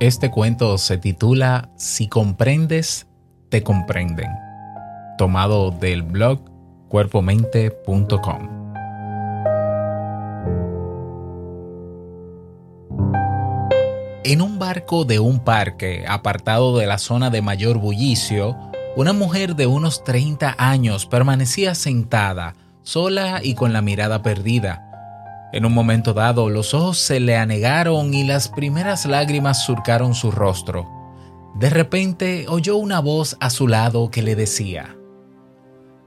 Este cuento se titula Si comprendes, te comprenden, tomado del blog cuerpomente.com. En un barco de un parque apartado de la zona de mayor bullicio, una mujer de unos 30 años permanecía sentada, sola y con la mirada perdida en un momento dado, los ojos se le anegaron y las primeras lágrimas surcaron su rostro. De repente oyó una voz a su lado que le decía,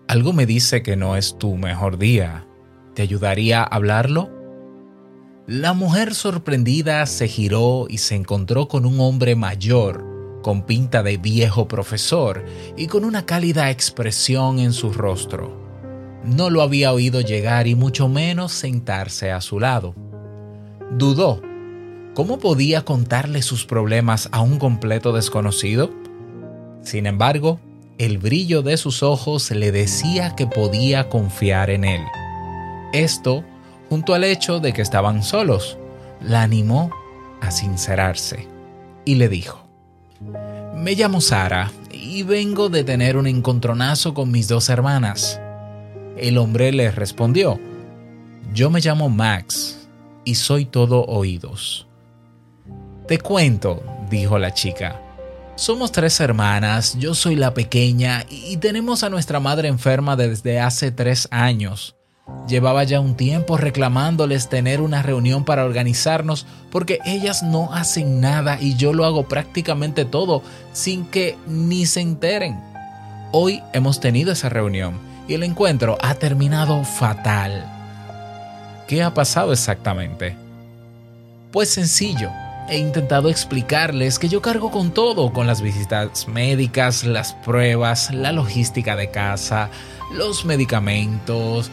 Algo me dice que no es tu mejor día. ¿Te ayudaría a hablarlo? La mujer sorprendida se giró y se encontró con un hombre mayor, con pinta de viejo profesor y con una cálida expresión en su rostro. No lo había oído llegar y mucho menos sentarse a su lado. Dudó. ¿Cómo podía contarle sus problemas a un completo desconocido? Sin embargo, el brillo de sus ojos le decía que podía confiar en él. Esto, junto al hecho de que estaban solos, la animó a sincerarse y le dijo, Me llamo Sara y vengo de tener un encontronazo con mis dos hermanas. El hombre le respondió, Yo me llamo Max y soy todo oídos. Te cuento, dijo la chica. Somos tres hermanas, yo soy la pequeña y tenemos a nuestra madre enferma desde hace tres años. Llevaba ya un tiempo reclamándoles tener una reunión para organizarnos porque ellas no hacen nada y yo lo hago prácticamente todo sin que ni se enteren. Hoy hemos tenido esa reunión y el encuentro ha terminado fatal. ¿Qué ha pasado exactamente? Pues sencillo, he intentado explicarles que yo cargo con todo, con las visitas médicas, las pruebas, la logística de casa, los medicamentos,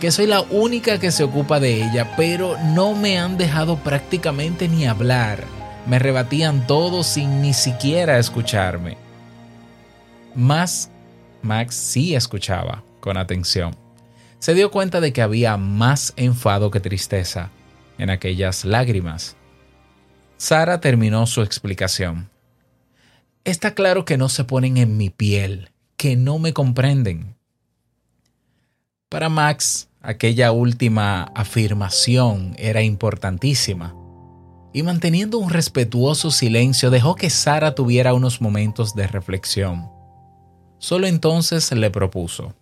que soy la única que se ocupa de ella, pero no me han dejado prácticamente ni hablar. Me rebatían todo sin ni siquiera escucharme. Más, Max sí escuchaba con atención, se dio cuenta de que había más enfado que tristeza en aquellas lágrimas. Sara terminó su explicación. Está claro que no se ponen en mi piel, que no me comprenden. Para Max, aquella última afirmación era importantísima, y manteniendo un respetuoso silencio dejó que Sara tuviera unos momentos de reflexión. Solo entonces le propuso,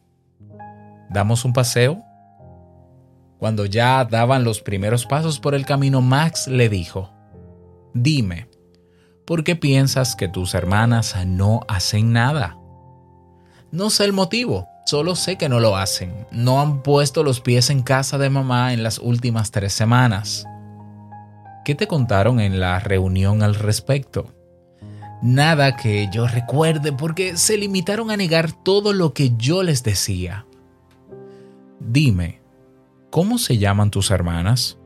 ¿Damos un paseo? Cuando ya daban los primeros pasos por el camino, Max le dijo, Dime, ¿por qué piensas que tus hermanas no hacen nada? No sé el motivo, solo sé que no lo hacen. No han puesto los pies en casa de mamá en las últimas tres semanas. ¿Qué te contaron en la reunión al respecto? Nada que yo recuerde porque se limitaron a negar todo lo que yo les decía. Dime, ¿cómo se llaman tus hermanas?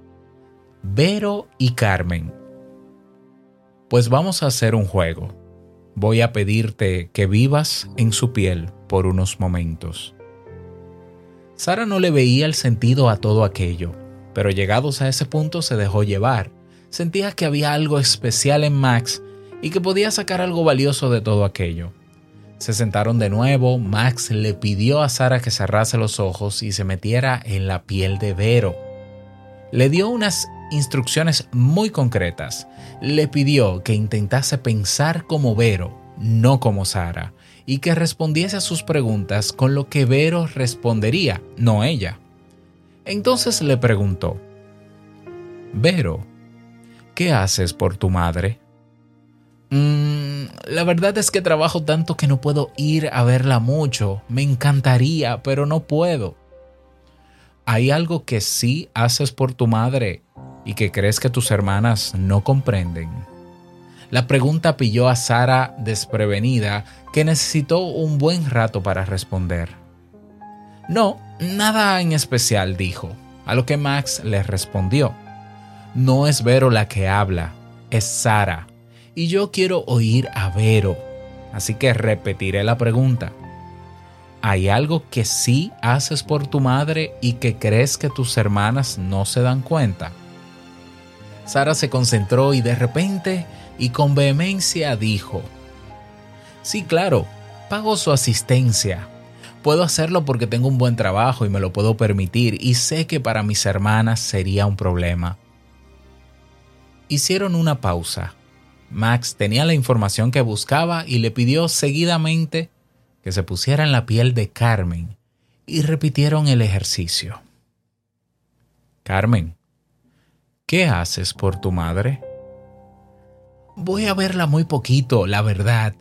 Vero y Carmen. Pues vamos a hacer un juego. Voy a pedirte que vivas en su piel por unos momentos. Sara no le veía el sentido a todo aquello, pero llegados a ese punto se dejó llevar. Sentía que había algo especial en Max y que podía sacar algo valioso de todo aquello. Se sentaron de nuevo, Max le pidió a Sara que cerrase los ojos y se metiera en la piel de Vero. Le dio unas instrucciones muy concretas. Le pidió que intentase pensar como Vero, no como Sara, y que respondiese a sus preguntas con lo que Vero respondería, no ella. Entonces le preguntó, Vero, ¿qué haces por tu madre? Mm, la verdad es que trabajo tanto que no puedo ir a verla mucho. Me encantaría, pero no puedo. ¿Hay algo que sí haces por tu madre y que crees que tus hermanas no comprenden? La pregunta pilló a Sara desprevenida, que necesitó un buen rato para responder. No, nada en especial, dijo, a lo que Max le respondió. No es Vero la que habla, es Sara y yo quiero oír a Vero. Así que repetiré la pregunta. ¿Hay algo que sí haces por tu madre y que crees que tus hermanas no se dan cuenta? Sara se concentró y de repente y con vehemencia dijo, Sí, claro, pago su asistencia. Puedo hacerlo porque tengo un buen trabajo y me lo puedo permitir y sé que para mis hermanas sería un problema. Hicieron una pausa. Max tenía la información que buscaba y le pidió seguidamente que se pusiera en la piel de Carmen y repitieron el ejercicio. Carmen, ¿qué haces por tu madre? Voy a verla muy poquito, la verdad,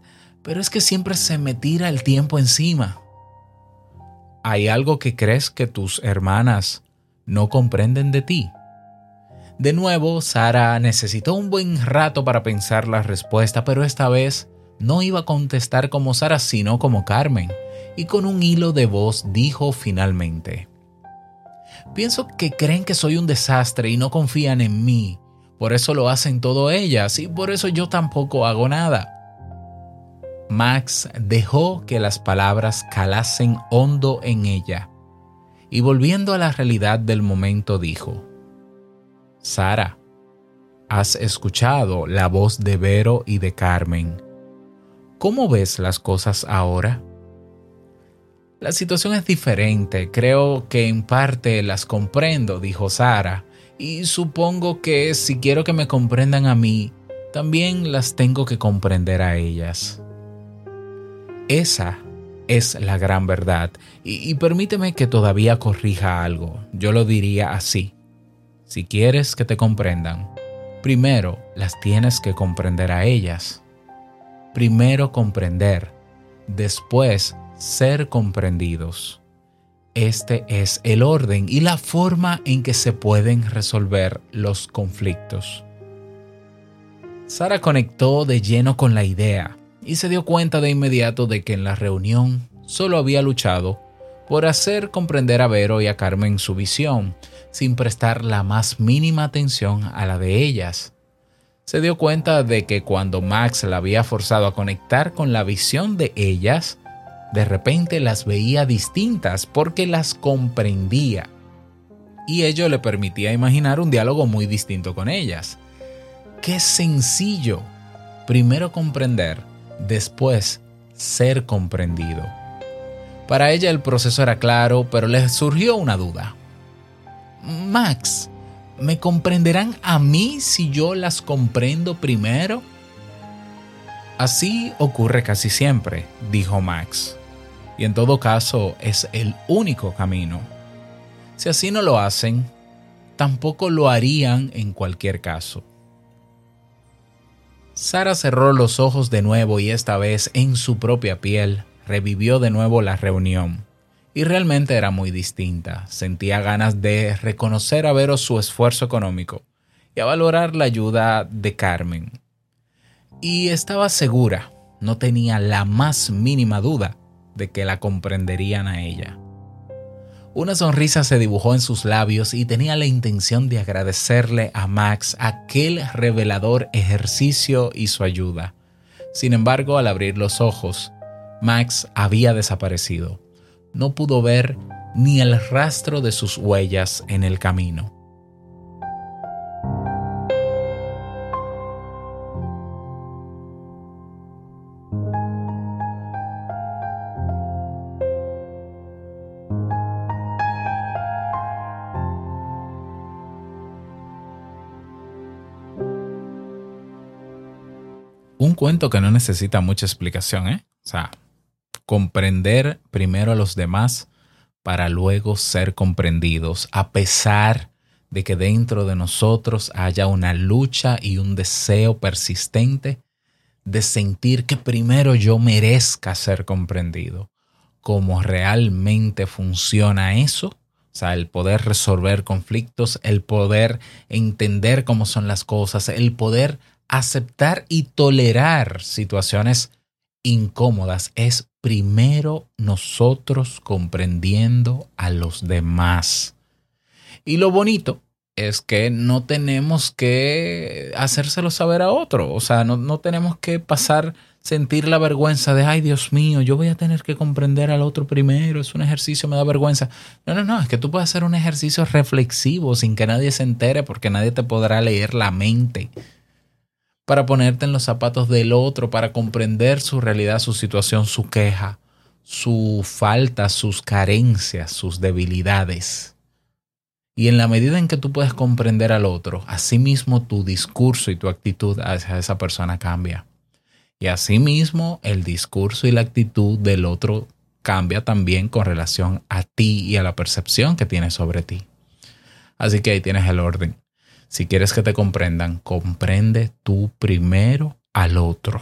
pero es que siempre se me tira el tiempo encima. ¿Hay algo que crees que tus hermanas no comprenden de ti? De nuevo, Sara necesitó un buen rato para pensar la respuesta, pero esta vez no iba a contestar como Sara, sino como Carmen, y con un hilo de voz dijo finalmente, Pienso que creen que soy un desastre y no confían en mí, por eso lo hacen todo ellas y por eso yo tampoco hago nada. Max dejó que las palabras calasen hondo en ella y volviendo a la realidad del momento dijo, Sara, has escuchado la voz de Vero y de Carmen. ¿Cómo ves las cosas ahora? La situación es diferente, creo que en parte las comprendo, dijo Sara, y supongo que si quiero que me comprendan a mí, también las tengo que comprender a ellas. Esa es la gran verdad. Y, permíteme que todavía corrija algo. Yo lo diría así. Si quieres que te comprendan, primero las tienes que comprender a ellas. Primero comprender, después ser comprendidos. Este es el orden y la forma en que se pueden resolver los conflictos. Sara conectó de lleno con la idea y se dio cuenta de inmediato de que en la reunión solo había luchado por hacer comprender a Vero y a Carmen su visión, sin prestar la más mínima atención a la de ellas. Se dio cuenta de que cuando Max la había forzado a conectar con la visión de ellas, de repente las veía distintas porque las comprendía. Y ello le permitía imaginar un diálogo muy distinto con ellas. Qué sencillo. Primero comprender después ser comprendido. Para ella el proceso era claro, pero le surgió una duda. Max, ¿me comprenderán a mí si yo las comprendo primero? Así ocurre casi siempre, dijo Max. Y en todo caso es el único camino. Si así no lo hacen, tampoco lo harían en cualquier caso. Sara cerró los ojos de nuevo y esta vez en su propia piel revivió de nuevo la reunión. Y realmente era muy distinta. Sentía ganas de reconocer a Vero su esfuerzo económico y a valorar la ayuda de Carmen. Y estaba segura, no tenía la más mínima duda de que la comprenderían a ella. Una sonrisa se dibujó en sus labios y tenía la intención de agradecerle a Max aquel revelador ejercicio y su ayuda. Sin embargo, al abrir los ojos, Max había desaparecido. No pudo ver ni el rastro de sus huellas en el camino. un cuento que no necesita mucha explicación, ¿eh? O sea, comprender primero a los demás para luego ser comprendidos, a pesar de que dentro de nosotros haya una lucha y un deseo persistente de sentir que primero yo merezca ser comprendido. Cómo realmente funciona eso, o sea, el poder resolver conflictos, el poder entender cómo son las cosas, el poder aceptar y tolerar situaciones incómodas es primero nosotros comprendiendo a los demás. Y lo bonito es que no tenemos que hacérselo saber a otro, o sea, no, no tenemos que pasar sentir la vergüenza de, ay Dios mío, yo voy a tener que comprender al otro primero, es un ejercicio, me da vergüenza. No, no, no, es que tú puedes hacer un ejercicio reflexivo sin que nadie se entere porque nadie te podrá leer la mente. Para ponerte en los zapatos del otro, para comprender su realidad, su situación, su queja, su falta, sus carencias, sus debilidades. Y en la medida en que tú puedes comprender al otro, asimismo tu discurso y tu actitud hacia esa persona cambia. Y asimismo, el discurso y la actitud del otro cambia también con relación a ti y a la percepción que tienes sobre ti. Así que ahí tienes el orden. Si quieres que te comprendan, comprende tú primero al otro.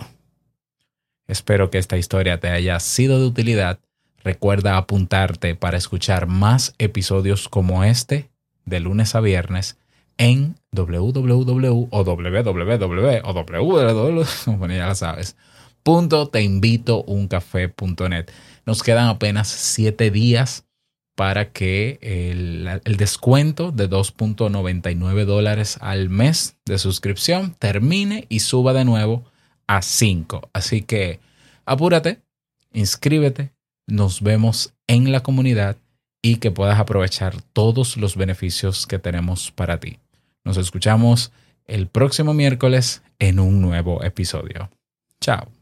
Espero que esta historia te haya sido de utilidad. Recuerda apuntarte para escuchar más episodios como este de lunes a viernes en www o www o www, ya la sabes, punto te invito net Nos quedan apenas siete días para que el, descuento de 2.99 dólares al mes de suscripción termine y suba de nuevo a 5. Así que apúrate, inscríbete, nos vemos en la comunidad y que puedas aprovechar todos los beneficios que tenemos para ti. Nos escuchamos el próximo miércoles en un nuevo episodio. Chao.